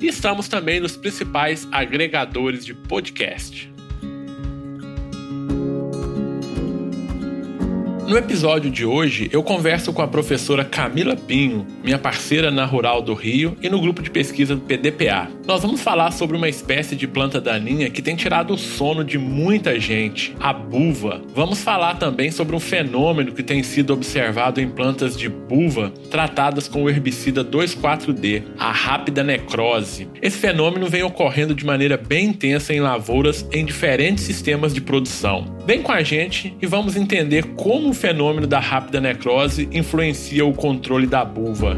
E estamos também nos principais agregadores de podcast. No episódio de hoje, eu converso com a professora Camila Pinho, minha parceira na Rural do Rio e no grupo de pesquisa do PDPA. Nós vamos falar sobre uma espécie de planta daninha que tem tirado o sono de muita gente, a buva. Vamos falar também sobre um fenômeno que tem sido observado em plantas de buva tratadas com o herbicida 2,4-D, a rápida necrose. Esse fenômeno vem ocorrendo de maneira bem intensa em lavouras em diferentes sistemas de produção. Vem com a gente e vamos entender como fenômeno da rápida necrose influencia o controle da buva.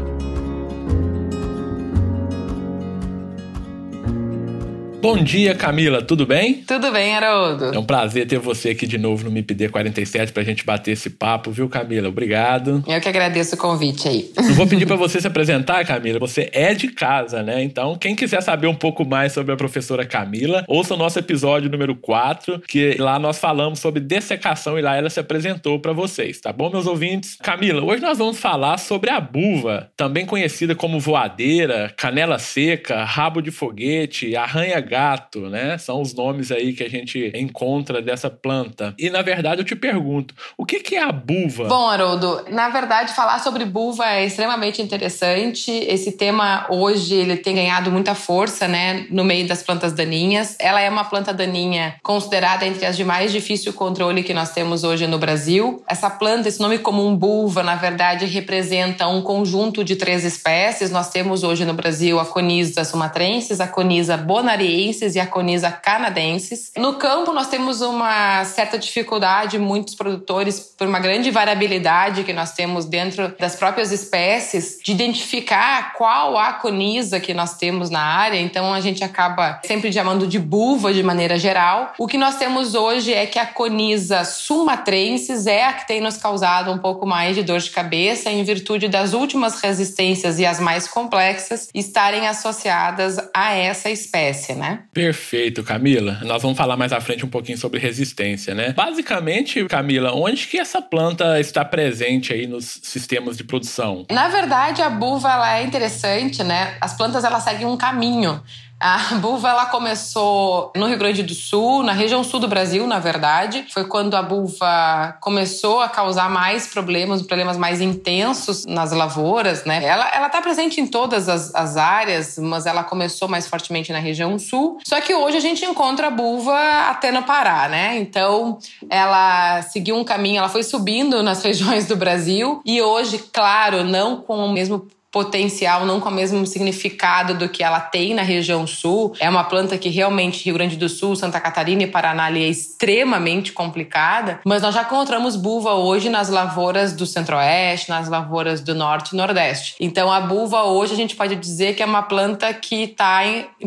Bom dia, Camila, tudo bem? Tudo bem, Haroldo. É um prazer ter você aqui de novo no MIPD 47 pra gente bater esse papo, viu, Camila? Obrigado. Eu que agradeço o convite aí. Não vou pedir para você se apresentar, Camila. Você é de casa, né? Então, quem quiser saber um pouco mais sobre a professora Camila, ouça o nosso episódio número 4, que lá nós falamos sobre dessecação e lá ela se apresentou para vocês, tá bom, meus ouvintes? Camila, hoje nós vamos falar sobre a buva, também conhecida como voadeira, canela seca, rabo de foguete, arranha gato, né? São os nomes aí que a gente encontra dessa planta. E na verdade eu te pergunto, o que, que é a buva? Bom, Haroldo, na verdade falar sobre buva é extremamente interessante. Esse tema hoje ele tem ganhado muita força, né, no meio das plantas daninhas. Ela é uma planta daninha considerada entre as de mais difícil controle que nós temos hoje no Brasil. Essa planta, esse nome comum buva, na verdade representa um conjunto de três espécies. Nós temos hoje no Brasil a Conisa sumatrensis, a Conisa bonariensis e a Conisa canadensis. No campo, nós temos uma certa dificuldade, muitos produtores, por uma grande variabilidade que nós temos dentro das próprias espécies, de identificar qual a conisa que nós temos na área. Então, a gente acaba sempre chamando de buva de maneira geral. O que nós temos hoje é que a conisa sumatrensis é a que tem nos causado um pouco mais de dor de cabeça, em virtude das últimas resistências e as mais complexas estarem associadas a essa espécie, né? Perfeito, Camila. Nós vamos falar mais à frente um pouquinho sobre resistência, né? Basicamente, Camila, onde que essa planta está presente aí nos sistemas de produção? Na verdade, a buva ela é interessante, né? As plantas elas seguem um caminho. A buva ela começou no Rio Grande do Sul, na região sul do Brasil, na verdade. Foi quando a buva começou a causar mais problemas, problemas mais intensos nas lavouras, né? Ela, ela tá presente em todas as, as áreas, mas ela começou mais fortemente na região sul. Só que hoje a gente encontra a buva até no Pará, né? Então ela seguiu um caminho, ela foi subindo nas regiões do Brasil e hoje, claro, não com o mesmo potencial, não com o mesmo significado do que ela tem na região sul. É uma planta que realmente Rio Grande do Sul, Santa Catarina e Paraná é extremamente complicada, mas nós já encontramos buva hoje nas lavouras do centro-oeste, nas lavouras do norte e nordeste. Então a buva hoje a gente pode dizer que é uma planta que está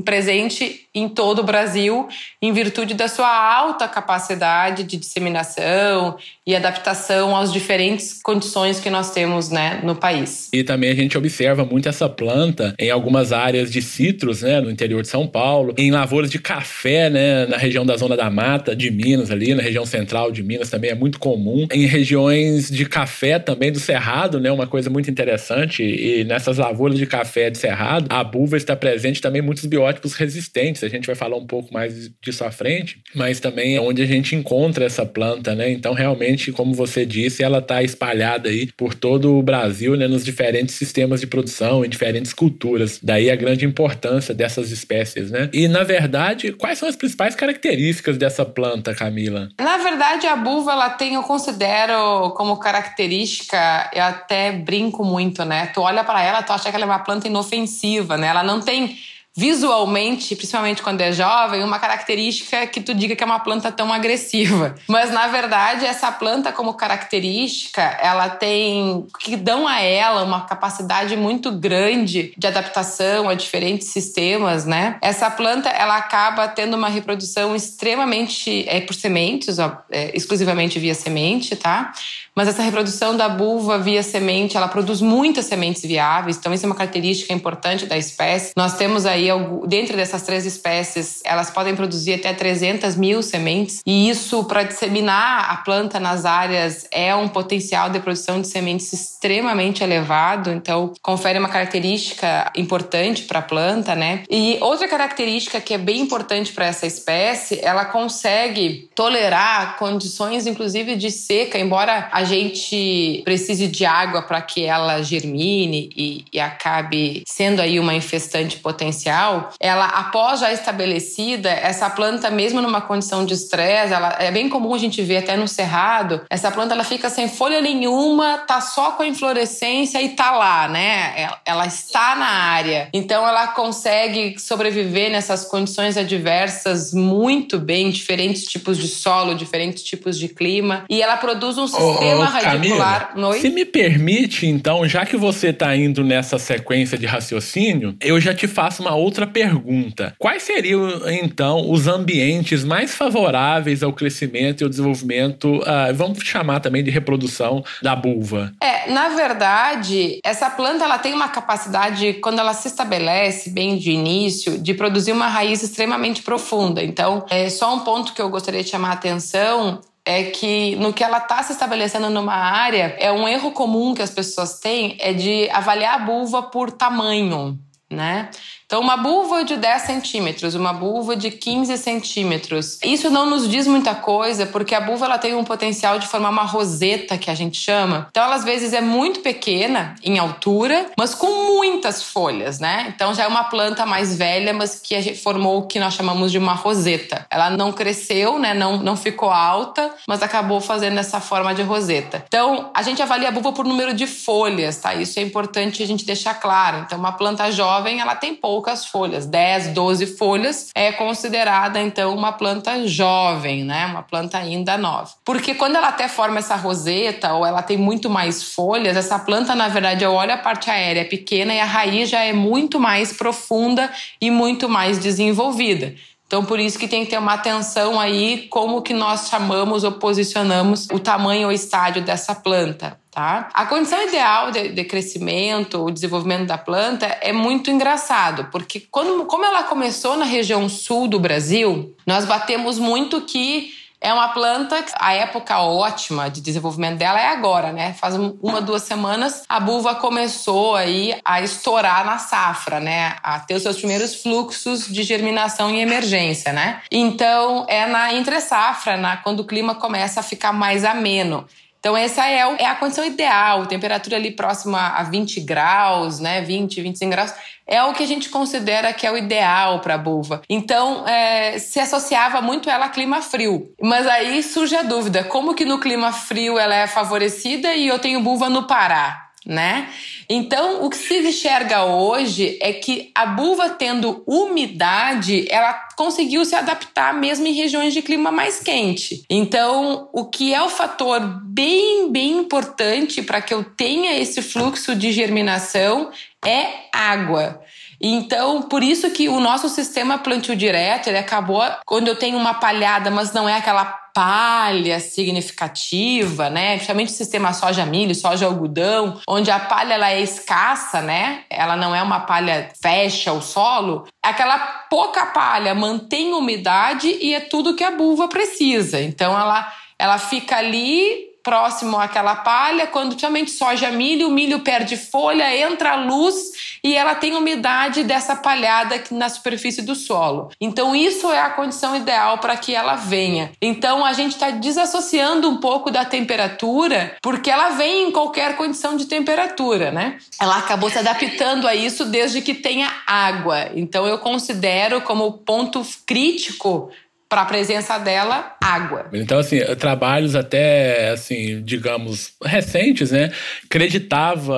presente em todo o Brasil em virtude da sua alta capacidade de disseminação e adaptação às diferentes condições que nós temos né, no país. E também a gente observa muito essa planta em algumas áreas de citros, né, no interior de São Paulo, em lavouras de café, né, na região da Zona da Mata de Minas ali, na região central de Minas também é muito comum, em regiões de café também do Cerrado, né, uma coisa muito interessante, e nessas lavouras de café de Cerrado, a buva está presente também muitos biótipos resistentes, a gente vai falar um pouco mais disso à frente, mas também é onde a gente encontra essa planta, né, então realmente, como você disse, ela está espalhada aí por todo o Brasil, né, nos diferentes sistemas de produção em diferentes culturas. Daí a grande importância dessas espécies, né? E na verdade, quais são as principais características dessa planta, Camila? Na verdade, a buva ela tem, eu considero como característica, eu até brinco muito, né? Tu olha para ela, tu acha que ela é uma planta inofensiva, né? Ela não tem visualmente, principalmente quando é jovem, uma característica que tu diga que é uma planta tão agressiva. Mas na verdade, essa planta como característica, ela tem que dão a ela uma capacidade muito grande de adaptação a diferentes sistemas, né? Essa planta, ela acaba tendo uma reprodução extremamente é por sementes, ó, é, exclusivamente via semente, tá? Mas essa reprodução da bulva via semente, ela produz muitas sementes viáveis, então isso é uma característica importante da espécie. Nós temos aí, dentro dessas três espécies, elas podem produzir até 300 mil sementes, e isso, para disseminar a planta nas áreas, é um potencial de produção de sementes extremamente elevado, então confere uma característica importante para a planta, né? E outra característica que é bem importante para essa espécie, ela consegue tolerar condições, inclusive, de seca, embora a a gente precise de água para que ela germine e, e, acabe sendo aí uma infestante potencial, ela após já estabelecida, essa planta mesmo numa condição de estresse, ela é bem comum a gente ver até no cerrado, essa planta ela fica sem folha nenhuma, tá só com a inflorescência e tá lá, né? Ela, ela está na área. Então ela consegue sobreviver nessas condições adversas muito bem, diferentes tipos de solo, diferentes tipos de clima, e ela produz um sistema radicular. Camila, se me permite, então, já que você está indo nessa sequência de raciocínio, eu já te faço uma outra pergunta. Quais seriam, então, os ambientes mais favoráveis ao crescimento e ao desenvolvimento, uh, vamos chamar também de reprodução da bulva? É, na verdade, essa planta ela tem uma capacidade, quando ela se estabelece bem de início, de produzir uma raiz extremamente profunda. Então, é só um ponto que eu gostaria de chamar a atenção é que no que ela está se estabelecendo numa área, é um erro comum que as pessoas têm é de avaliar a bulva por tamanho, né? Então, uma bulva de 10 centímetros, uma bulva de 15 centímetros. Isso não nos diz muita coisa, porque a bulva ela tem um potencial de formar uma roseta, que a gente chama. Então, ela às vezes é muito pequena em altura, mas com muitas folhas, né? Então, já é uma planta mais velha, mas que formou o que nós chamamos de uma roseta. Ela não cresceu, né? Não, não ficou alta, mas acabou fazendo essa forma de roseta. Então, a gente avalia a bulva por número de folhas, tá? Isso é importante a gente deixar claro. Então, uma planta jovem, ela tem pouco poucas folhas, 10, 12 folhas, é considerada então uma planta jovem, né? Uma planta ainda nova. Porque quando ela até forma essa roseta ou ela tem muito mais folhas, essa planta, na verdade, eu olho a parte aérea é pequena e a raiz já é muito mais profunda e muito mais desenvolvida. Então, por isso que tem que ter uma atenção aí como que nós chamamos ou posicionamos o tamanho ou estádio dessa planta. Tá? A condição ideal de, de crescimento, o desenvolvimento da planta é muito engraçado, porque quando, como ela começou na região sul do Brasil, nós batemos muito que é uma planta, a época ótima de desenvolvimento dela é agora, né? Faz uma, duas semanas, a buva começou aí a estourar na safra, né? A ter os seus primeiros fluxos de germinação em emergência, né? Então, é na entre safra, na, quando o clima começa a ficar mais ameno. Então, essa é, é a condição ideal, temperatura ali próxima a 20 graus, né? 20, 25 graus. É o que a gente considera que é o ideal para a bulva. Então, é, se associava muito ela a clima frio. Mas aí surge a dúvida: como que no clima frio ela é favorecida e eu tenho bulva no Pará? Né? Então, o que se enxerga hoje é que a buva tendo umidade, ela conseguiu se adaptar mesmo em regiões de clima mais quente. Então, o que é o fator bem, bem importante para que eu tenha esse fluxo de germinação é água. Então, por isso que o nosso sistema plantio direto, ele acabou quando eu tenho uma palhada, mas não é aquela palha significativa, né? Principalmente o sistema soja-milho, soja-algodão, onde a palha ela é escassa, né? Ela não é uma palha fecha o solo. Aquela pouca palha mantém umidade e é tudo que a buva precisa. Então ela ela fica ali próximo àquela palha, quando somente soja milho, o milho perde folha, entra a luz e ela tem umidade dessa palhada na superfície do solo. Então, isso é a condição ideal para que ela venha. Então, a gente está desassociando um pouco da temperatura, porque ela vem em qualquer condição de temperatura, né? Ela acabou se adaptando a isso desde que tenha água. Então, eu considero como ponto crítico para a presença dela água. Então, assim, trabalhos até, assim, digamos, recentes, né? Creditava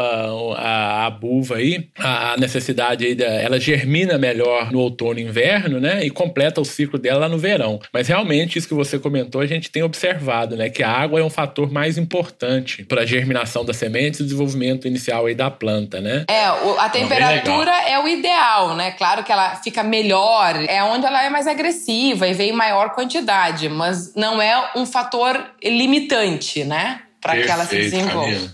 a, a buva aí, a, a necessidade aí, da, ela germina melhor no outono e inverno, né? E completa o ciclo dela no verão. Mas realmente, isso que você comentou, a gente tem observado, né? Que a água é um fator mais importante para a germinação das sementes e desenvolvimento inicial aí da planta, né? É, a temperatura é o ideal, né? Claro que ela fica melhor, é onde ela é mais agressiva e vem mais maior quantidade, mas não é um fator limitante, né? Para que ela se desenvolva.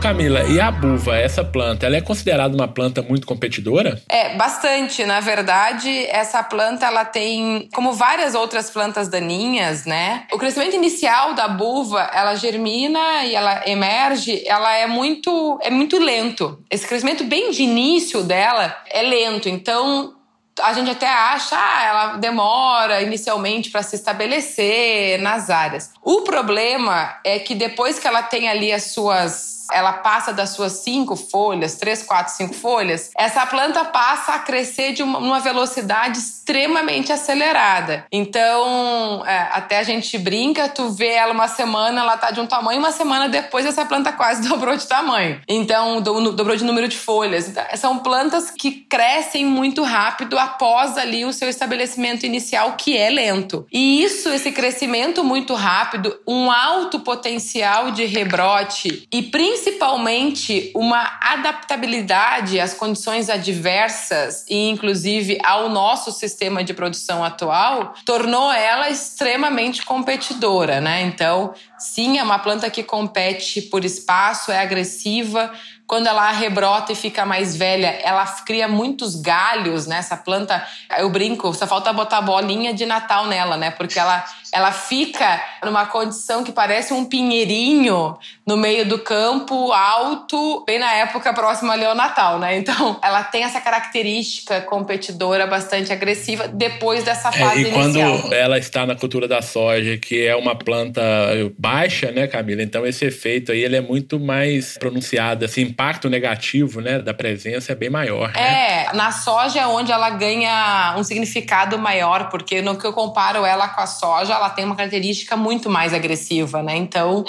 Camila, e a buva, essa planta, ela é considerada uma planta muito competidora? É, bastante. Na verdade, essa planta ela tem, como várias outras plantas daninhas, né? O crescimento inicial da buva, ela germina e ela emerge, ela é muito, é muito lento. Esse crescimento bem de início dela é lento. Então, a gente até acha, ah, ela demora inicialmente para se estabelecer nas áreas. O problema é que depois que ela tem ali as suas ela passa das suas cinco folhas, três, quatro, cinco folhas, essa planta passa a crescer de uma, uma velocidade extremamente acelerada. Então, é, até a gente brinca, tu vê ela uma semana, ela tá de um tamanho, uma semana depois essa planta quase dobrou de tamanho. Então, do, dobrou de número de folhas. Então, são plantas que crescem muito rápido após ali o seu estabelecimento inicial, que é lento. E isso, esse crescimento muito rápido, um alto potencial de rebrote e principalmente principalmente uma adaptabilidade às condições adversas e inclusive ao nosso sistema de produção atual, tornou ela extremamente competidora, né? Então, sim, é uma planta que compete por espaço, é agressiva, quando ela rebrota e fica mais velha, ela cria muitos galhos né? planta. Eu brinco, só falta botar bolinha de Natal nela, né? Porque ela, ela fica numa condição que parece um pinheirinho no meio do campo, alto, bem na época próxima ali ao Natal, né? Então, ela tem essa característica competidora bastante agressiva depois dessa fase é, e inicial. quando ela está na cultura da soja, que é uma planta baixa, né, Camila? Então, esse efeito aí ele é muito mais pronunciado, assim, impacto negativo, né, da presença é bem maior. Né? É, na soja é onde ela ganha um significado maior, porque no que eu comparo ela com a soja, ela tem uma característica muito mais agressiva, né? Então,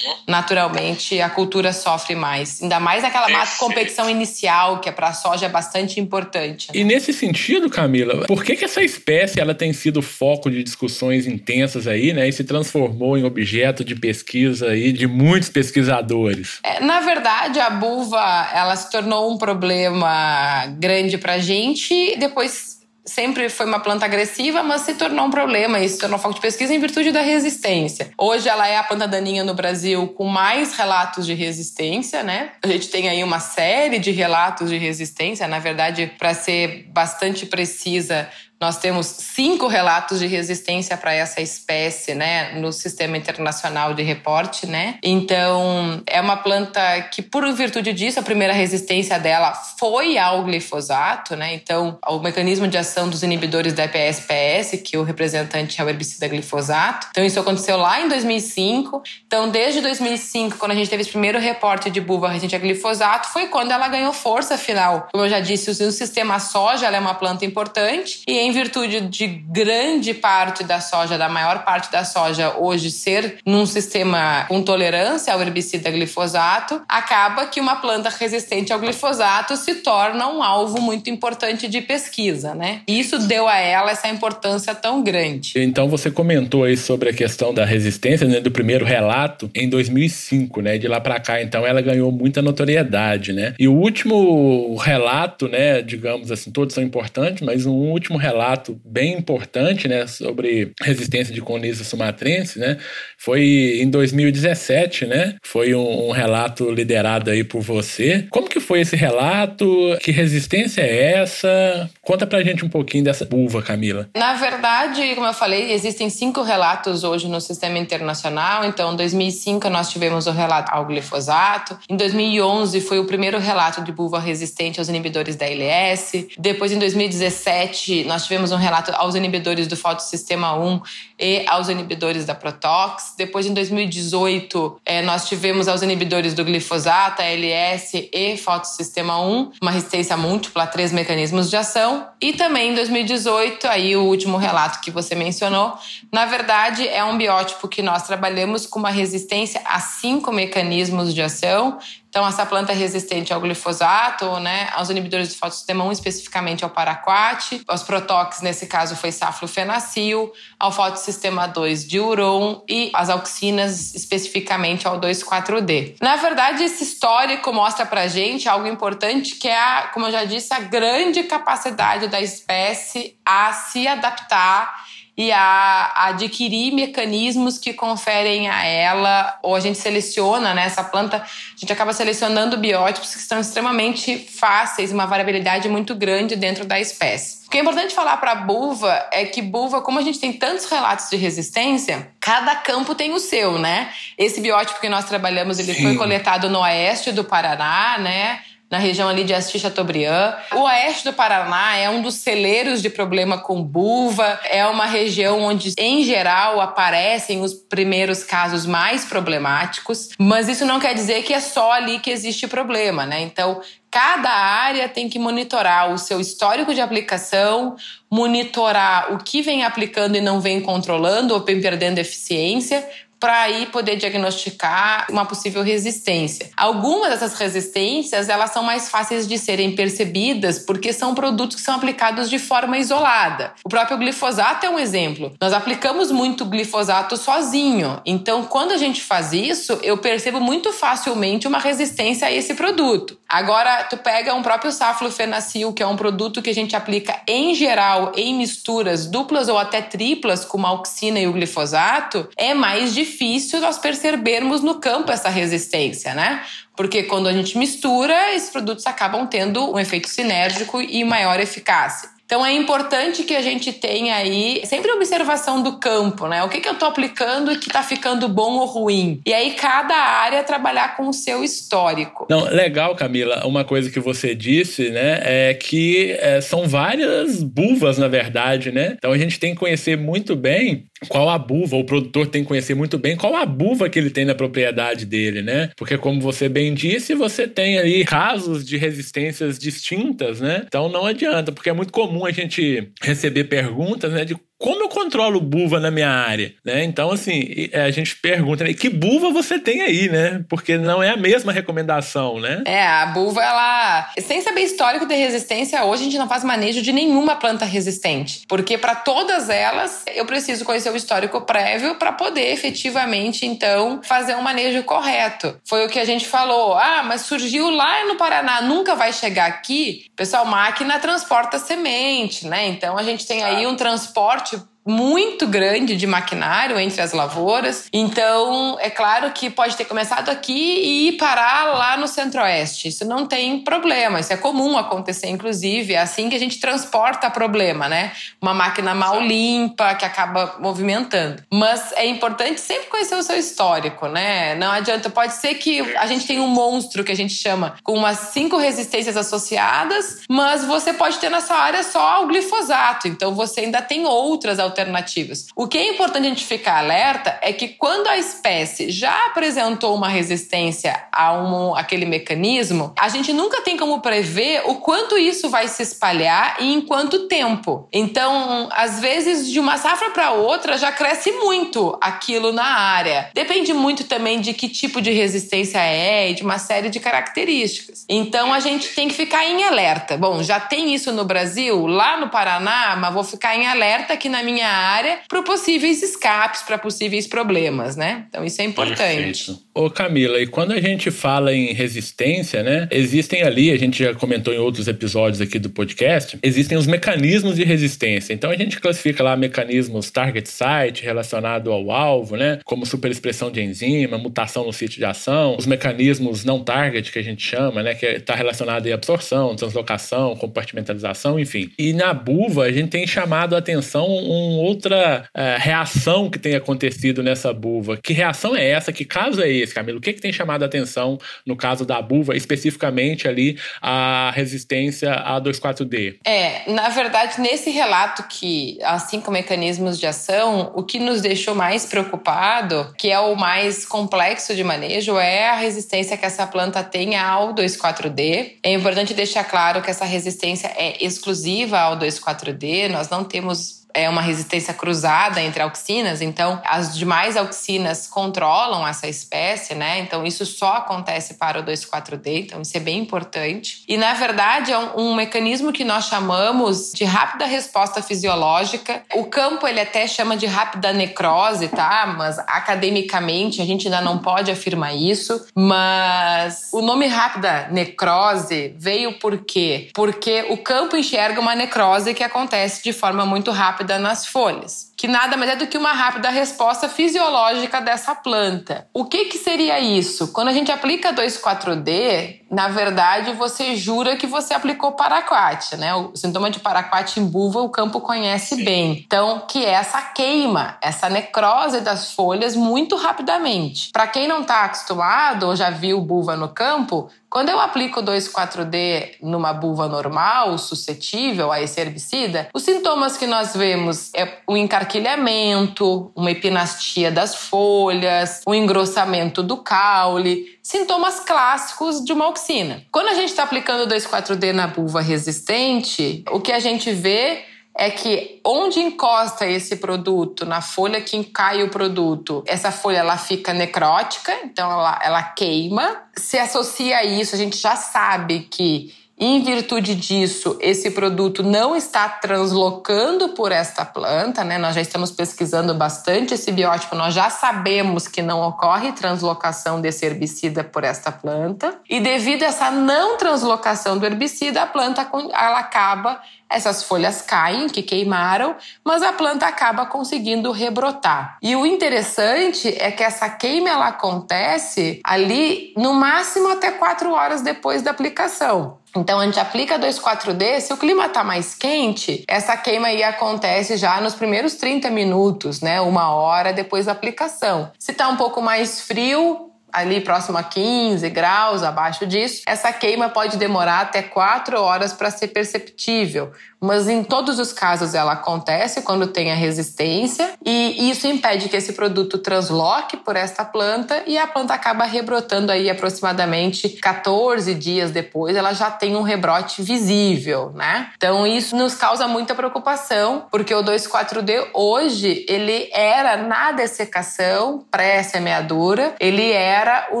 naturalmente, a cultura sofre mais. Ainda mais naquela mata competição inicial, que é para a soja é bastante importante. Né? E nesse sentido, Camila, por que, que essa espécie ela tem sido foco de discussões intensas aí, né? E se transformou em objeto de pesquisa aí de muitos pesquisadores? É, na verdade, a buva uva ela se tornou um problema grande para a gente. Depois sempre foi uma planta agressiva, mas se tornou um problema e se tornou foco de pesquisa em virtude da resistência. Hoje ela é a planta daninha no Brasil com mais relatos de resistência, né? A gente tem aí uma série de relatos de resistência, na verdade, para ser bastante precisa, nós temos cinco relatos de resistência para essa espécie, né, no sistema internacional de reporte, né? Então, é uma planta que, por virtude disso, a primeira resistência dela foi ao glifosato, né? Então, o mecanismo de ação dos inibidores da EPS-PS, que o representante é o herbicida glifosato. Então, isso aconteceu lá em 2005. Então, desde 2005, quando a gente teve esse primeiro reporte de buva resistente a glifosato, foi quando ela ganhou força final. Como eu já disse, o sistema soja é uma planta importante e em virtude de grande parte da soja, da maior parte da soja hoje ser num sistema com tolerância ao herbicida glifosato, acaba que uma planta resistente ao glifosato se torna um alvo muito importante de pesquisa, né? E isso deu a ela essa importância tão grande. Então você comentou aí sobre a questão da resistência, né, do primeiro relato em 2005, né? De lá para cá, então ela ganhou muita notoriedade, né? E o último relato, né, digamos assim, todos são importantes, mas um último relato relato bem importante, né, sobre resistência de Coniza sumatrense, né? Foi em 2017, né? Foi um, um relato liderado aí por você. Como que foi esse relato? Que resistência é essa? Conta pra gente um pouquinho dessa buva, Camila. Na verdade, como eu falei, existem cinco relatos hoje no sistema internacional. Então, em 2005 nós tivemos o relato ao glifosato. Em 2011 foi o primeiro relato de buva resistente aos inibidores da ILS. Depois, em 2017, nós tivemos um relato aos inibidores do fotossistema 1 e aos inibidores da Protox. Depois, em 2018, é, nós tivemos aos inibidores do glifosato, ALS e fotossistema 1, uma resistência múltipla a três mecanismos de ação. E também em 2018, aí o último relato que você mencionou, na verdade é um biótipo que nós trabalhamos com uma resistência a cinco mecanismos de ação então, essa planta é resistente ao glifosato, né, aos inibidores do fotossistema 1, especificamente ao paraquat, aos protox, nesse caso foi saflofenacil, ao fotossistema 2 diuron e as auxinas, especificamente ao 2,4-D. Na verdade, esse histórico mostra pra gente algo importante, que é, a, como eu já disse, a grande capacidade da espécie a se adaptar e a, adquirir mecanismos que conferem a ela, ou a gente seleciona né, essa planta, a gente acaba selecionando biótipos que são extremamente fáceis, uma variabilidade muito grande dentro da espécie. O que é importante falar para a buva é que buva, como a gente tem tantos relatos de resistência, cada campo tem o seu, né? Esse biótipo que nós trabalhamos, ele Sim. foi coletado no oeste do Paraná, né? Na região ali de Asti Chateaubriand. O oeste do Paraná é um dos celeiros de problema com buva, é uma região onde, em geral, aparecem os primeiros casos mais problemáticos, mas isso não quer dizer que é só ali que existe problema, né? Então, cada área tem que monitorar o seu histórico de aplicação, monitorar o que vem aplicando e não vem controlando ou vem perdendo eficiência, para aí poder diagnosticar uma possível resistência. Algumas dessas resistências, elas são mais fáceis de serem percebidas porque são produtos que são aplicados de forma isolada. O próprio glifosato é um exemplo. Nós aplicamos muito glifosato sozinho. Então, quando a gente faz isso, eu percebo muito facilmente uma resistência a esse produto. Agora, tu pega um próprio saflofenacil, que é um produto que a gente aplica em geral em misturas duplas ou até triplas com auxina e o glifosato, é mais difícil nós percebermos no campo essa resistência, né? Porque quando a gente mistura, esses produtos acabam tendo um efeito sinérgico e maior eficácia. Então é importante que a gente tenha aí sempre observação do campo, né? O que, que eu estou aplicando e que está ficando bom ou ruim. E aí cada área trabalhar com o seu histórico. Não, legal, Camila. Uma coisa que você disse, né, é que é, são várias buvas, na verdade, né? Então a gente tem que conhecer muito bem qual a buva, o produtor tem que conhecer muito bem qual a buva que ele tem na propriedade dele, né? Porque como você bem disse, você tem aí casos de resistências distintas, né? Então não adianta, porque é muito comum a gente receber perguntas, né, de como eu controlo buva na minha área, né? Então, assim, é, a gente pergunta, né, que buva você tem aí, né? Porque não é a mesma recomendação, né? É, a buva, ela... Sem saber histórico de resistência, hoje a gente não faz manejo de nenhuma planta resistente. Porque para todas elas, eu preciso conhecer o histórico prévio para poder efetivamente, então, fazer um manejo correto. Foi o que a gente falou. Ah, mas surgiu lá no Paraná, nunca vai chegar aqui? Pessoal, máquina transporta semente, né? Então, a gente tem aí um transporte muito grande de maquinário entre as lavouras. Então, é claro que pode ter começado aqui e ir parar lá no centro-oeste. Isso não tem problema, isso é comum acontecer, inclusive. É assim que a gente transporta problema, né? Uma máquina mal limpa que acaba movimentando. Mas é importante sempre conhecer o seu histórico, né? Não adianta, pode ser que a gente tenha um monstro que a gente chama com umas cinco resistências associadas, mas você pode ter nessa área só o glifosato. Então, você ainda tem outras alternativas alternativas. O que é importante a gente ficar alerta é que quando a espécie já apresentou uma resistência a um, aquele mecanismo, a gente nunca tem como prever o quanto isso vai se espalhar e em quanto tempo. Então, às vezes, de uma safra para outra já cresce muito aquilo na área. Depende muito também de que tipo de resistência é e de uma série de características. Então, a gente tem que ficar em alerta. Bom, já tem isso no Brasil, lá no Paraná, mas vou ficar em alerta que na minha minha área para possíveis escapes, para possíveis problemas, né? Então isso é importante. Perfeito. Ô Camila, e quando a gente fala em resistência, né? Existem ali, a gente já comentou em outros episódios aqui do podcast, existem os mecanismos de resistência. Então a gente classifica lá mecanismos target site relacionado ao alvo, né? Como superexpressão de enzima, mutação no sítio de ação, os mecanismos não target que a gente chama, né? Que está relacionado à absorção, translocação, compartimentalização, enfim. E na buva a gente tem chamado a atenção uma outra uh, reação que tem acontecido nessa buva. Que reação é essa? Que caso é esse? Camilo? O que, que tem chamado a atenção no caso da buva, especificamente ali a resistência a 2,4-D? É, na verdade, nesse relato que, assim como mecanismos de ação, o que nos deixou mais preocupado, que é o mais complexo de manejo, é a resistência que essa planta tem ao 2,4-D. É importante deixar claro que essa resistência é exclusiva ao 2,4-D, nós não temos é uma resistência cruzada entre auxinas, então as demais auxinas controlam essa espécie, né? Então isso só acontece para o 2,4-D, então isso é bem importante. E na verdade é um, um, mecanismo que nós chamamos de rápida resposta fisiológica. O campo ele até chama de rápida necrose, tá? Mas academicamente a gente ainda não pode afirmar isso, mas o nome rápida necrose veio por quê? Porque o campo enxerga uma necrose que acontece de forma muito rápida rápida nas folhas, que nada mais é do que uma rápida resposta fisiológica dessa planta. O que, que seria isso? Quando a gente aplica 2,4-D, na verdade você jura que você aplicou paraquat, né? O sintoma de paraquat em buva o campo conhece bem. Então, que é essa queima, essa necrose das folhas muito rapidamente. Para quem não está acostumado ou já viu buva no campo, quando eu aplico 2,4-D numa buva normal, suscetível a esse herbicida, os sintomas que nós vemos é o encarquilhamento, uma epinastia das folhas, o engrossamento do caule, sintomas clássicos de uma auxina. Quando a gente está aplicando 2,4-D na buva resistente, o que a gente vê é que onde encosta esse produto, na folha que cai o produto, essa folha ela fica necrótica, então ela, ela queima. Se associa a isso, a gente já sabe que em virtude disso, esse produto não está translocando por esta planta, né? Nós já estamos pesquisando bastante esse biótipo, nós já sabemos que não ocorre translocação desse herbicida por esta planta. E devido a essa não translocação do herbicida, a planta ela acaba essas folhas caem, que queimaram, mas a planta acaba conseguindo rebrotar. E o interessante é que essa queima ela acontece ali no máximo até quatro horas depois da aplicação. Então a gente aplica 2,4-D, se o clima está mais quente, essa queima aí acontece já nos primeiros 30 minutos, né? Uma hora depois da aplicação. Se está um pouco mais frio, ali próximo a 15 graus, abaixo disso, essa queima pode demorar até 4 horas para ser perceptível, mas em todos os casos ela acontece quando tem a resistência e isso impede que esse produto transloque por esta planta e a planta acaba rebrotando aí aproximadamente 14 dias depois, ela já tem um rebrote visível, né? Então isso nos causa muita preocupação, porque o 2,4-D hoje ele era na dessecação pré-semeadura, ele era o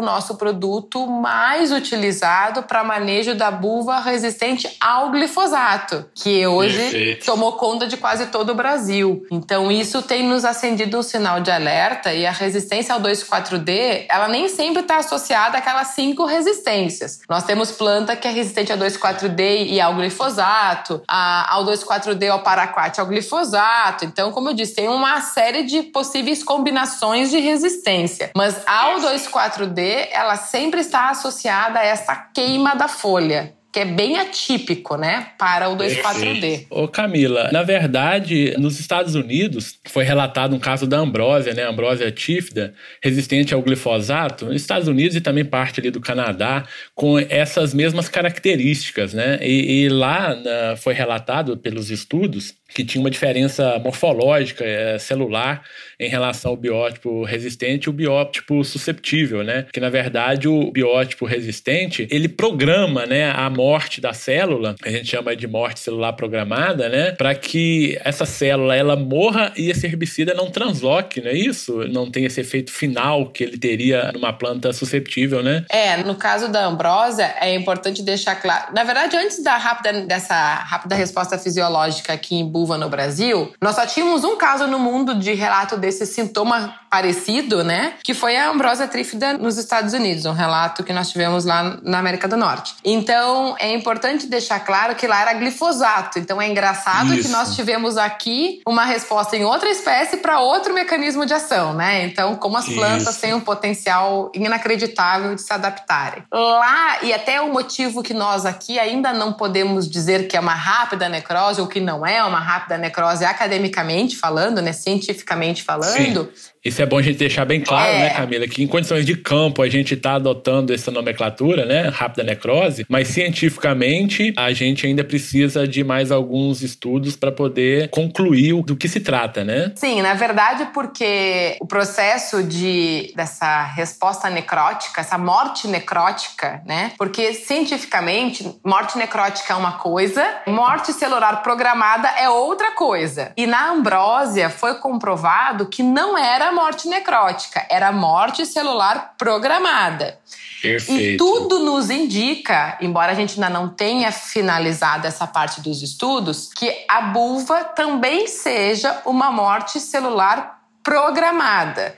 nosso produto mais utilizado para manejo da buva resistente ao glifosato, que eu hoje Perfeito. tomou conta de quase todo o Brasil. Então isso tem nos acendido um sinal de alerta e a resistência ao 2,4-D, ela nem sempre está associada àquelas cinco resistências. Nós temos planta que é resistente ao 2,4-D e ao glifosato, a, ao 2,4-D ao paraquat ao glifosato. Então, como eu disse, tem uma série de possíveis combinações de resistência. Mas ao 2,4-D, ela sempre está associada a essa queima da folha que é bem atípico, né, para o 2,4-D. Ô Camila, na verdade, nos Estados Unidos foi relatado um caso da ambrósia, né, ambrósia tífida, resistente ao glifosato, nos Estados Unidos e também parte ali do Canadá, com essas mesmas características, né, e, e lá na, foi relatado pelos estudos que tinha uma diferença morfológica, é, celular, em relação ao biótipo resistente e o biótipo susceptível, né? Que na verdade o biótipo resistente ele programa, né, a morte da célula, a gente chama de morte celular programada, né? Para que essa célula ela morra e esse herbicida não transloque, não é isso? Não tem esse efeito final que ele teria numa planta susceptível, né? É, no caso da ambrósia, é importante deixar claro. Na verdade, antes da rápida, dessa rápida resposta fisiológica aqui em buva no Brasil, nós só tínhamos um caso no mundo de relato desse sintoma parecido, né? Que foi a ambrósia trífida nos Estados Unidos, um relato que nós tivemos lá na América do Norte. Então, é importante deixar claro que lá era glifosato. Então, é engraçado Isso. que nós tivemos aqui uma resposta em outra espécie para outro mecanismo de ação, né? Então, como as plantas Isso. têm um potencial inacreditável de se adaptarem. Lá, e até o motivo que nós aqui ainda não podemos dizer que é uma rápida necrose ou que não é uma rápida necrose academicamente falando, né, cientificamente falando, Sim. Isso é bom a gente deixar bem claro, né, é. né, Camila, que em condições de campo a gente está adotando essa nomenclatura, né, rápida necrose, mas cientificamente a gente ainda precisa de mais alguns estudos para poder concluir do que se trata, né? Sim, na verdade, porque o processo de dessa resposta necrótica, essa morte necrótica, né? Porque cientificamente, morte necrótica é uma coisa, morte celular programada é outra coisa. E na ambrósia foi comprovado que não era morte necrótica, era morte celular programada. Perfeito. E tudo nos indica, embora a gente ainda não tenha finalizado essa parte dos estudos, que a bulva também seja uma morte celular programada.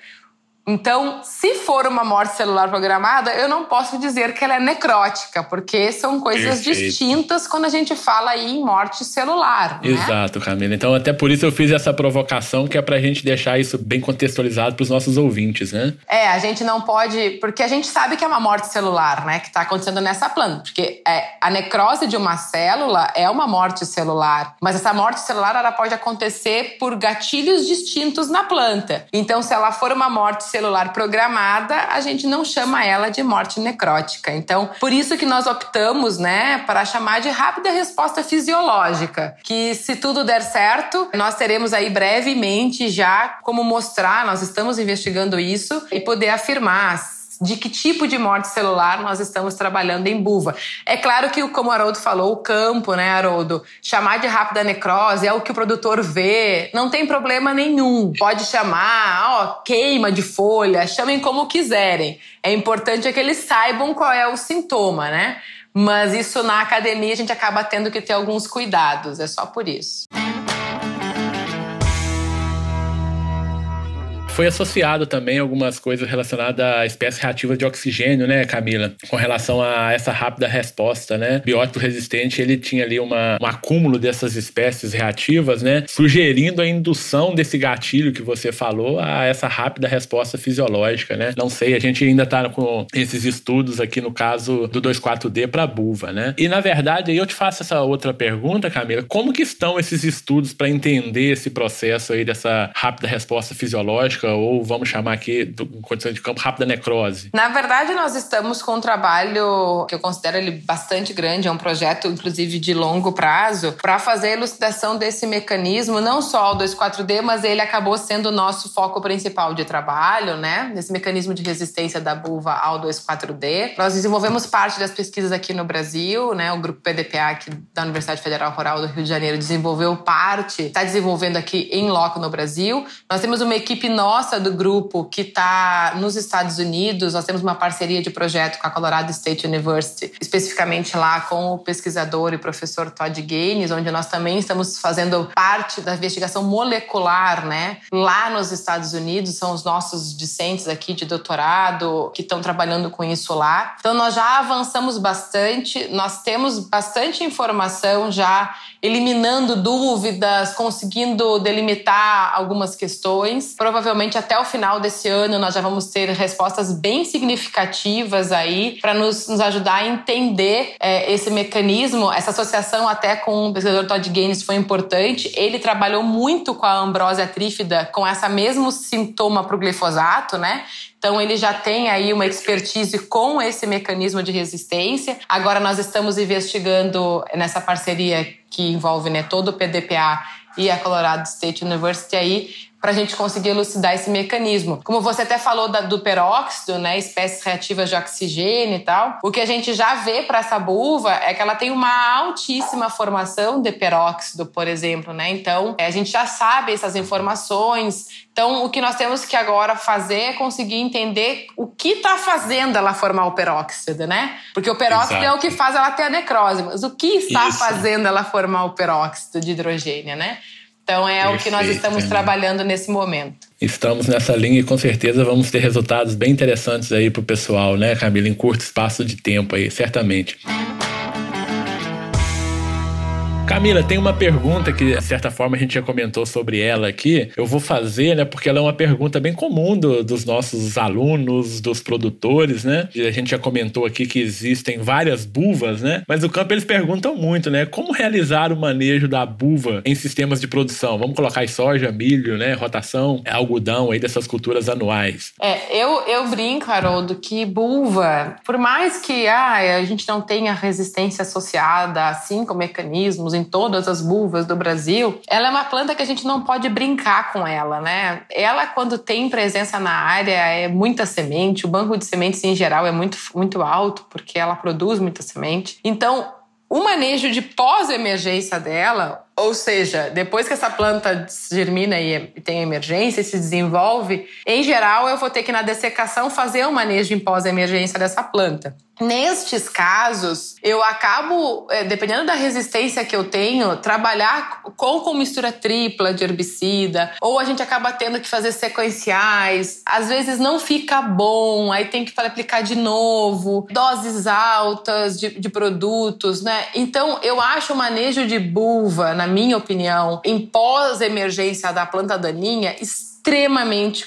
Então, se for uma morte celular programada, eu não posso dizer que ela é necrótica, porque são coisas Perfeito. distintas quando a gente fala aí em morte celular. Né? Exato, Camila. Então, até por isso eu fiz essa provocação, que é pra gente deixar isso bem contextualizado para os nossos ouvintes, né? É, a gente não pode. Porque a gente sabe que é uma morte celular, né? Que está acontecendo nessa planta. Porque é, a necrose de uma célula é uma morte celular. Mas essa morte celular ela pode acontecer por gatilhos distintos na planta. Então, se ela for uma morte celular programada, a gente não chama ela de morte necrótica. Então, por isso que nós optamos, né, para chamar de rápida resposta fisiológica, que se tudo der certo, nós teremos aí brevemente já como mostrar, nós estamos investigando isso e poder afirmar de que tipo de morte celular nós estamos trabalhando em buva. É claro que, como o Haroldo falou, o campo, né, Haroldo? Chamar de rápida necrose é o que o produtor vê, não tem problema nenhum. Pode chamar, ó, queima de folha, chamem como quiserem. É importante é que eles saibam qual é o sintoma, né? Mas isso na academia a gente acaba tendo que ter alguns cuidados, é só por isso. Foi associado também algumas coisas relacionadas à espécie reativa de oxigênio, né, Camila? Com relação a essa rápida resposta, né? Biótico resistente, ele tinha ali uma, um acúmulo dessas espécies reativas, né? Sugerindo a indução desse gatilho que você falou a essa rápida resposta fisiológica, né? Não sei, a gente ainda está com esses estudos aqui no caso do 2,4-D para buva, né? E na verdade, eu te faço essa outra pergunta, Camila. Como que estão esses estudos para entender esse processo aí dessa rápida resposta fisiológica? Ou vamos chamar aqui, em condições de campo, rápida necrose? Na verdade, nós estamos com um trabalho que eu considero ele bastante grande, é um projeto, inclusive, de longo prazo, para fazer a elucidação desse mecanismo, não só o 2,4-D, mas ele acabou sendo o nosso foco principal de trabalho, né? Nesse mecanismo de resistência da buva ao 2,4-D. Nós desenvolvemos parte das pesquisas aqui no Brasil, né? O grupo PDPA aqui da Universidade Federal Rural do Rio de Janeiro desenvolveu parte, está desenvolvendo aqui em loco no Brasil. Nós temos uma equipe nova nossa do grupo que está nos Estados Unidos, nós temos uma parceria de projeto com a Colorado State University, especificamente lá com o pesquisador e professor Todd Gaines, onde nós também estamos fazendo parte da investigação molecular, né? Lá nos Estados Unidos, são os nossos discentes aqui de doutorado que estão trabalhando com isso lá. Então nós já avançamos bastante, nós temos bastante informação já eliminando dúvidas, conseguindo delimitar algumas questões. Provavelmente até o final desse ano nós já vamos ter respostas bem significativas aí para nos, nos, ajudar a entender é, esse mecanismo. Essa associação até com o pesquisador Todd Gaines foi importante. Ele trabalhou muito com a ambrósia trífida, com essa mesmo sintoma para o glifosato, né? Então ele já tem aí uma expertise com esse mecanismo de resistência. Agora nós estamos investigando nessa parceria que envolve né, todo o PDPA e a Colorado State University aí para a gente conseguir elucidar esse mecanismo. Como você até falou da, do peróxido, né, espécies reativas de oxigênio e tal, o que a gente já vê para essa buva é que ela tem uma altíssima formação de peróxido, por exemplo, né? Então, é, a gente já sabe essas informações. Então, o que nós temos que agora fazer é conseguir entender o que está fazendo ela formar o peróxido, né? Porque o peróxido Exato. é o que faz ela ter a necrose, mas o que está Isso. fazendo ela formar o peróxido de hidrogênio, né? Então é Perfeito, o que nós estamos né? trabalhando nesse momento. Estamos nessa linha e com certeza vamos ter resultados bem interessantes aí para o pessoal, né, Camila, em curto espaço de tempo aí, certamente. Camila, tem uma pergunta que, de certa forma, a gente já comentou sobre ela aqui. Eu vou fazer, né? Porque ela é uma pergunta bem comum do, dos nossos alunos, dos produtores, né? A gente já comentou aqui que existem várias buvas, né? Mas no campo eles perguntam muito, né? Como realizar o manejo da buva em sistemas de produção? Vamos colocar aí soja, milho, né? Rotação, algodão aí dessas culturas anuais. É, eu, eu brinco, Haroldo, que buva, por mais que ah, a gente não tenha resistência associada a cinco mecanismos em todas as buvas do Brasil, ela é uma planta que a gente não pode brincar com ela, né? Ela, quando tem presença na área, é muita semente, o banco de sementes em geral é muito, muito alto, porque ela produz muita semente. Então, o manejo de pós-emergência dela, ou seja, depois que essa planta germina e tem emergência e se desenvolve, em geral eu vou ter que na dessecação fazer um manejo em pós-emergência dessa planta. Nestes casos, eu acabo, eh, dependendo da resistência que eu tenho, trabalhar com, com mistura tripla de herbicida, ou a gente acaba tendo que fazer sequenciais. Às vezes não fica bom, aí tem que aplicar de novo, doses altas de, de produtos, né? Então, eu acho o manejo de buva, na minha opinião, em pós-emergência da planta daninha, extremamente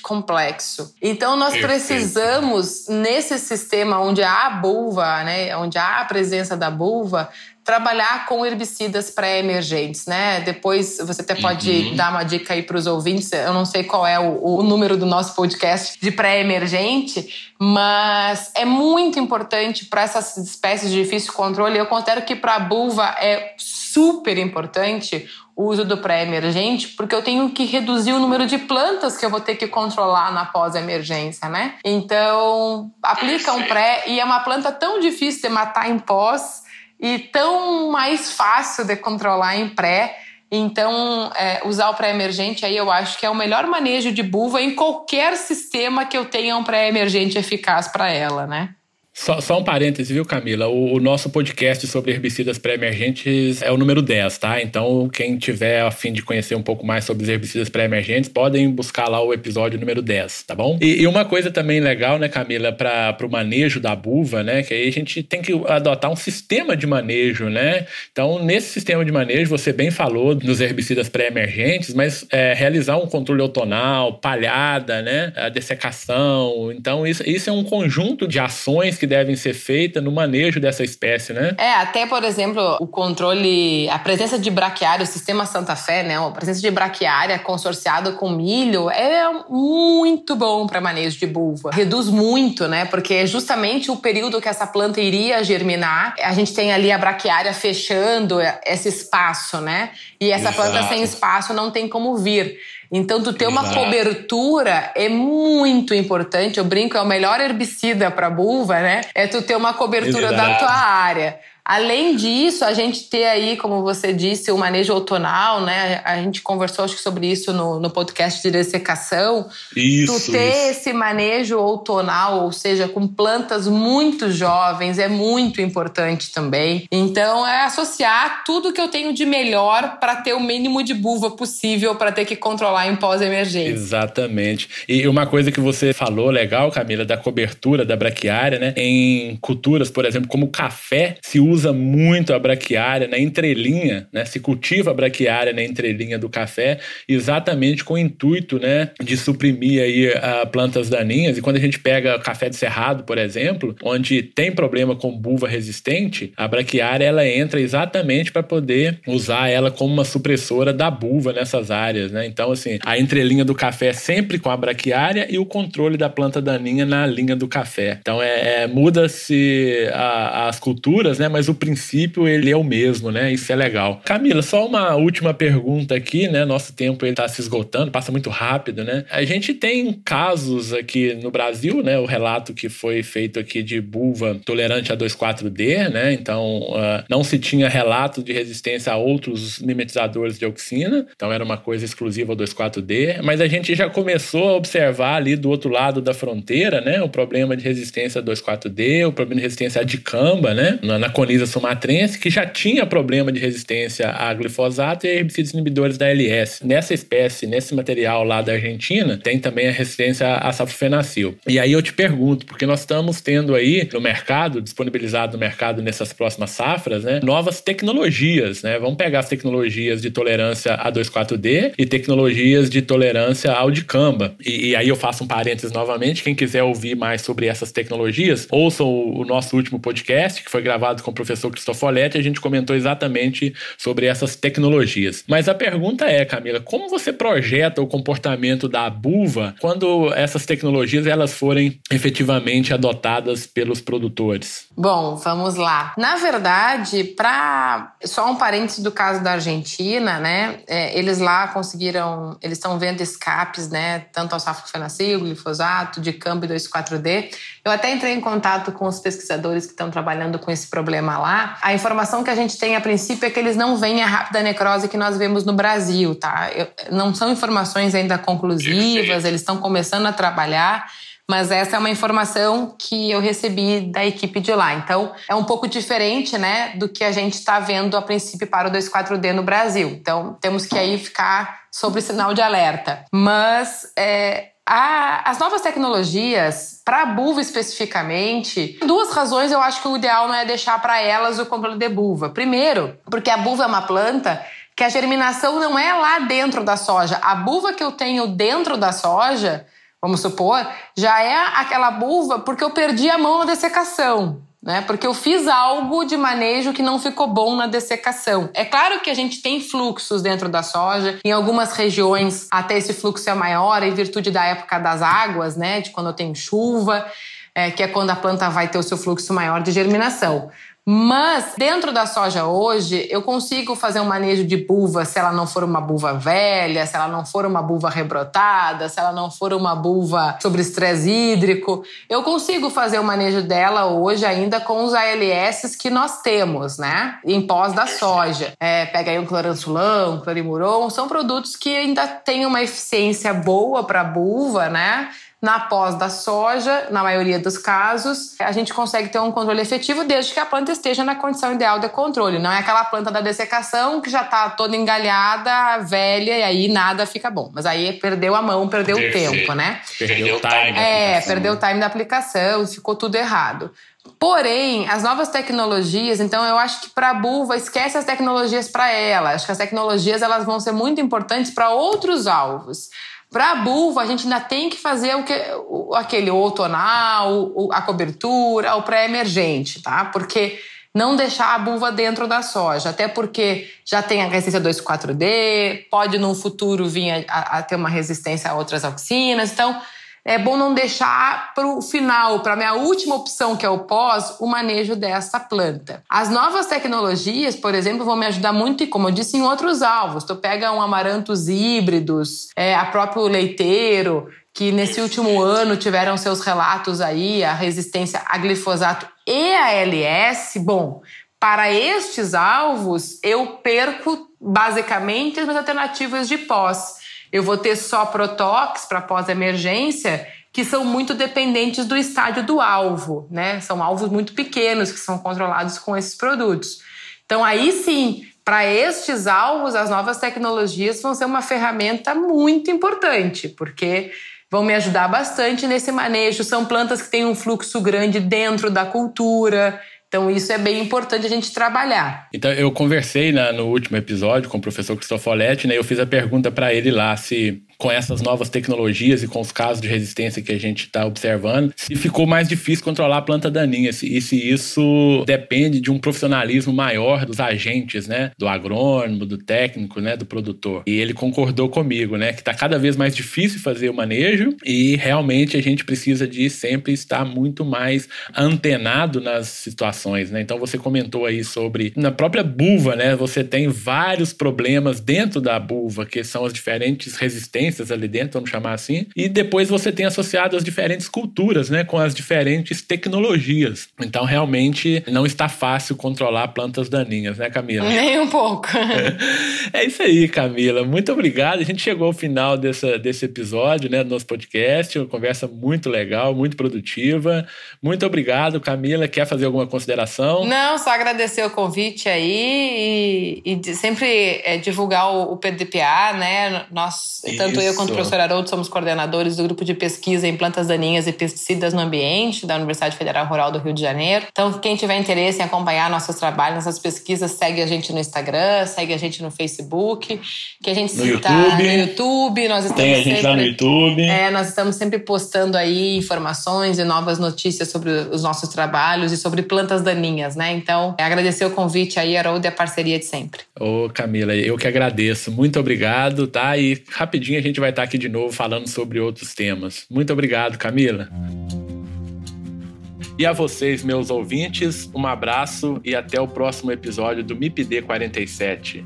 complexo. Então nós Perfeito. precisamos nesse sistema onde há a bulva, né, onde há a presença da bulva, trabalhar com herbicidas pré-emergentes, né? Depois você até pode uhum. dar uma dica aí para os ouvintes. Eu não sei qual é o, o número do nosso podcast de pré-emergente, mas é muito importante para essas espécies de difícil controle. Eu considero que para a bulva é super importante o uso do pré-emergente, porque eu tenho que reduzir o número de plantas que eu vou ter que controlar na pós-emergência, né? Então, aplica um pré e é uma planta tão difícil de matar em pós e tão mais fácil de controlar em pré. Então, é, usar o pré-emergente aí eu acho que é o melhor manejo de buva em qualquer sistema que eu tenha um pré-emergente eficaz para ela, né? Só, só, um parêntese, viu, Camila? O, o nosso podcast sobre herbicidas pré-emergentes é o número 10, tá? Então, quem tiver a fim de conhecer um pouco mais sobre os herbicidas pré-emergentes, podem buscar lá o episódio número 10, tá bom? E, e uma coisa também legal, né, Camila, para o manejo da buva, né? Que aí a gente tem que adotar um sistema de manejo, né? Então, nesse sistema de manejo, você bem falou nos herbicidas pré-emergentes, mas é, realizar um controle outonal, palhada, né? A dessecação. Então, isso, isso é um conjunto de ações que devem ser feitas no manejo dessa espécie, né? É, até, por exemplo, o controle, a presença de braquiária, o sistema Santa Fé, né? A presença de braquiária consorciado com milho é muito bom para manejo de bulva. Reduz muito, né? Porque é justamente o período que essa planta iria germinar. A gente tem ali a braquiária fechando esse espaço, né? E essa Exato. planta sem espaço não tem como vir. Então, tu ter uma cobertura é muito importante. Eu brinco, é o melhor herbicida para bulva, né? É tu ter uma cobertura Exato. da tua área. Além disso, a gente ter aí, como você disse, o manejo outonal, né? A gente conversou acho que sobre isso no, no podcast de dessecação. Isso. Tu ter isso. esse manejo outonal, ou seja, com plantas muito jovens, é muito importante também. Então, é associar tudo que eu tenho de melhor para ter o mínimo de buva possível para ter que controlar em pós-emergência. Exatamente. E uma coisa que você falou legal, Camila, da cobertura da braquiária, né? Em culturas, por exemplo, como o café, se usa usa muito a braquiária na entrelinha, né? Se cultiva a braquiária na entrelinha do café, exatamente com o intuito, né, de suprimir aí a plantas daninhas. E quando a gente pega café de cerrado, por exemplo, onde tem problema com buva resistente, a braquiária ela entra exatamente para poder usar ela como uma supressora da buva nessas áreas, né? Então, assim, a entrelinha do café é sempre com a braquiária e o controle da planta daninha na linha do café. Então, é, é muda-se as culturas, né? Mas o princípio ele é o mesmo, né? Isso é legal. Camila, só uma última pergunta aqui, né? Nosso tempo ele tá se esgotando, passa muito rápido, né? A gente tem casos aqui no Brasil, né? O relato que foi feito aqui de buva tolerante a 2,4-D, né? Então, uh, não se tinha relato de resistência a outros mimetizadores de auxina, então era uma coisa exclusiva ao 2,4-D, mas a gente já começou a observar ali do outro lado da fronteira, né? O problema de resistência a 2,4-D, o problema de resistência a dicamba, né? Na, na sumatrense, que já tinha problema de resistência a glifosato e herbicidas inibidores da LS. Nessa espécie, nesse material lá da Argentina, tem também a resistência a safofenacil. E aí eu te pergunto, porque nós estamos tendo aí no mercado, disponibilizado no mercado nessas próximas safras, né, novas tecnologias, né? Vamos pegar as tecnologias de tolerância a 2,4-D e tecnologias de tolerância ao dicamba. E, e, aí eu faço um parênteses novamente, quem quiser ouvir mais sobre essas tecnologias, ouçam o, o nosso último podcast, que foi gravado com professor Cristofoletti, a gente comentou exatamente sobre essas tecnologias. Mas a pergunta é, Camila, como você projeta o comportamento da buva quando essas tecnologias elas forem efetivamente adotadas pelos produtores? Bom, vamos lá. Na verdade, para só um parênteses do caso da Argentina, né? É, eles lá conseguiram, eles estão vendo escapes, né? Tanto ao safofenacil, glifosato, de câmbio 2,4-D. Eu até entrei em contato com os pesquisadores que estão trabalhando com esse problema lá. A informação que a gente tem a princípio é que eles não veem a rápida necrose que nós vemos no Brasil, tá? Eu, não são informações ainda conclusivas, eles estão começando a trabalhar. Mas essa é uma informação que eu recebi da equipe de lá. Então, é um pouco diferente, né, do que a gente está vendo a princípio para o 2,4-D no Brasil. Então, temos que aí ficar sobre sinal de alerta. Mas é, a, as novas tecnologias, para a buva especificamente, duas razões eu acho que o ideal não é deixar para elas o controle de buva. Primeiro, porque a buva é uma planta que a germinação não é lá dentro da soja. A buva que eu tenho dentro da soja vamos supor, já é aquela buva porque eu perdi a mão na dessecação. Né? Porque eu fiz algo de manejo que não ficou bom na dessecação. É claro que a gente tem fluxos dentro da soja, em algumas regiões até esse fluxo é maior em virtude da época das águas, né? De quando tenho chuva, é, que é quando a planta vai ter o seu fluxo maior de germinação. Mas dentro da soja hoje, eu consigo fazer um manejo de buva se ela não for uma buva velha, se ela não for uma buva rebrotada, se ela não for uma buva sobre estresse hídrico. Eu consigo fazer o manejo dela hoje ainda com os ALS que nós temos, né? Em pós da soja. É, pega aí um cloransulão, um clorimuron, são produtos que ainda têm uma eficiência boa para a buva, né? Na pós da soja, na maioria dos casos, a gente consegue ter um controle efetivo desde que a planta esteja na condição ideal de controle. Não é aquela planta da dessecação que já está toda engalhada, velha, e aí nada fica bom. Mas aí perdeu a mão, perdeu o tempo, né? Perdeu o time. É, perdeu o time da aplicação, ficou tudo errado. Porém, as novas tecnologias, então eu acho que para a Bulva esquece as tecnologias para ela. Acho que as tecnologias elas vão ser muito importantes para outros alvos. Para a bulva, a gente ainda tem que fazer o que, o, aquele outonal, o, a cobertura, o pré-emergente, tá? Porque não deixar a bulva dentro da soja, até porque já tem a resistência 2,4-D, pode no futuro vir a, a ter uma resistência a outras auxinas. Então, é bom não deixar para o final, para a minha última opção, que é o pós, o manejo dessa planta. As novas tecnologias, por exemplo, vão me ajudar muito, e como eu disse, em outros alvos. Tu pega um amarantos híbridos, é, a próprio leiteiro, que nesse último ano tiveram seus relatos aí, a resistência a glifosato e a LS. Bom, para estes alvos, eu perco basicamente as minhas alternativas de pós eu vou ter só protox para pós-emergência, que são muito dependentes do estádio do alvo, né? São alvos muito pequenos que são controlados com esses produtos. Então, aí sim, para estes alvos, as novas tecnologias vão ser uma ferramenta muito importante, porque vão me ajudar bastante nesse manejo. São plantas que têm um fluxo grande dentro da cultura, então, isso é bem importante a gente trabalhar. Então, eu conversei na, no último episódio com o professor Cristofoletti, né? Eu fiz a pergunta para ele lá se com essas novas tecnologias e com os casos de resistência que a gente está observando, se ficou mais difícil controlar a planta daninha e se isso depende de um profissionalismo maior dos agentes, né? Do agrônomo, do técnico, né? Do produtor. E ele concordou comigo, né? Que está cada vez mais difícil fazer o manejo e realmente a gente precisa de sempre estar muito mais antenado nas situações, né? Então você comentou aí sobre na própria buva, né? Você tem vários problemas dentro da buva, que são as diferentes resistências ali dentro, vamos chamar assim, e depois você tem associado as diferentes culturas, né? Com as diferentes tecnologias. Então realmente não está fácil controlar plantas daninhas, né, Camila? Nem um pouco. é isso aí, Camila. Muito obrigado. A gente chegou ao final dessa, desse episódio, né, do nosso podcast. Uma conversa muito legal, muito produtiva. Muito obrigado, Camila. Quer fazer alguma consideração? Não, só agradecer o convite aí e, e sempre é, divulgar o, o, PDPA, né? Nós, Isso. Tanto eu quanto o professor Haroldo, somos coordenadores do grupo de pesquisa em plantas daninhas e pesticidas no ambiente da Universidade Federal Rural do Rio de Janeiro. Então, quem tiver interesse em acompanhar nossos trabalhos, nossas pesquisas, segue a gente no Instagram, segue a gente no Facebook, que a gente está no YouTube. Nós estamos Tem a gente sempre, lá no YouTube. É, nós estamos sempre postando aí informações e novas notícias sobre os nossos trabalhos e sobre plantas daninhas, né? Então, é agradecer o convite aí, Haroldo, e a parceria de sempre. Ô, Camila, eu que agradeço. Muito obrigado, tá? E rapidinho a gente vai estar aqui de novo falando sobre outros temas. Muito obrigado, Camila. E a vocês, meus ouvintes, um abraço e até o próximo episódio do MIPD 47.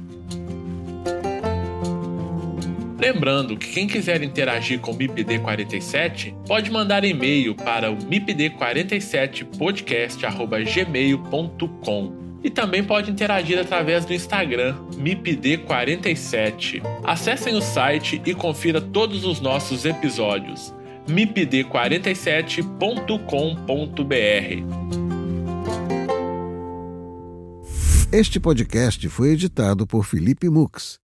Lembrando que quem quiser interagir com o MIPD 47 pode mandar e-mail para o mipd47podcast@gmail.com. E também pode interagir através do Instagram MIPD47. Acessem o site e confira todos os nossos episódios mipd47.com.br. Este podcast foi editado por Felipe Mux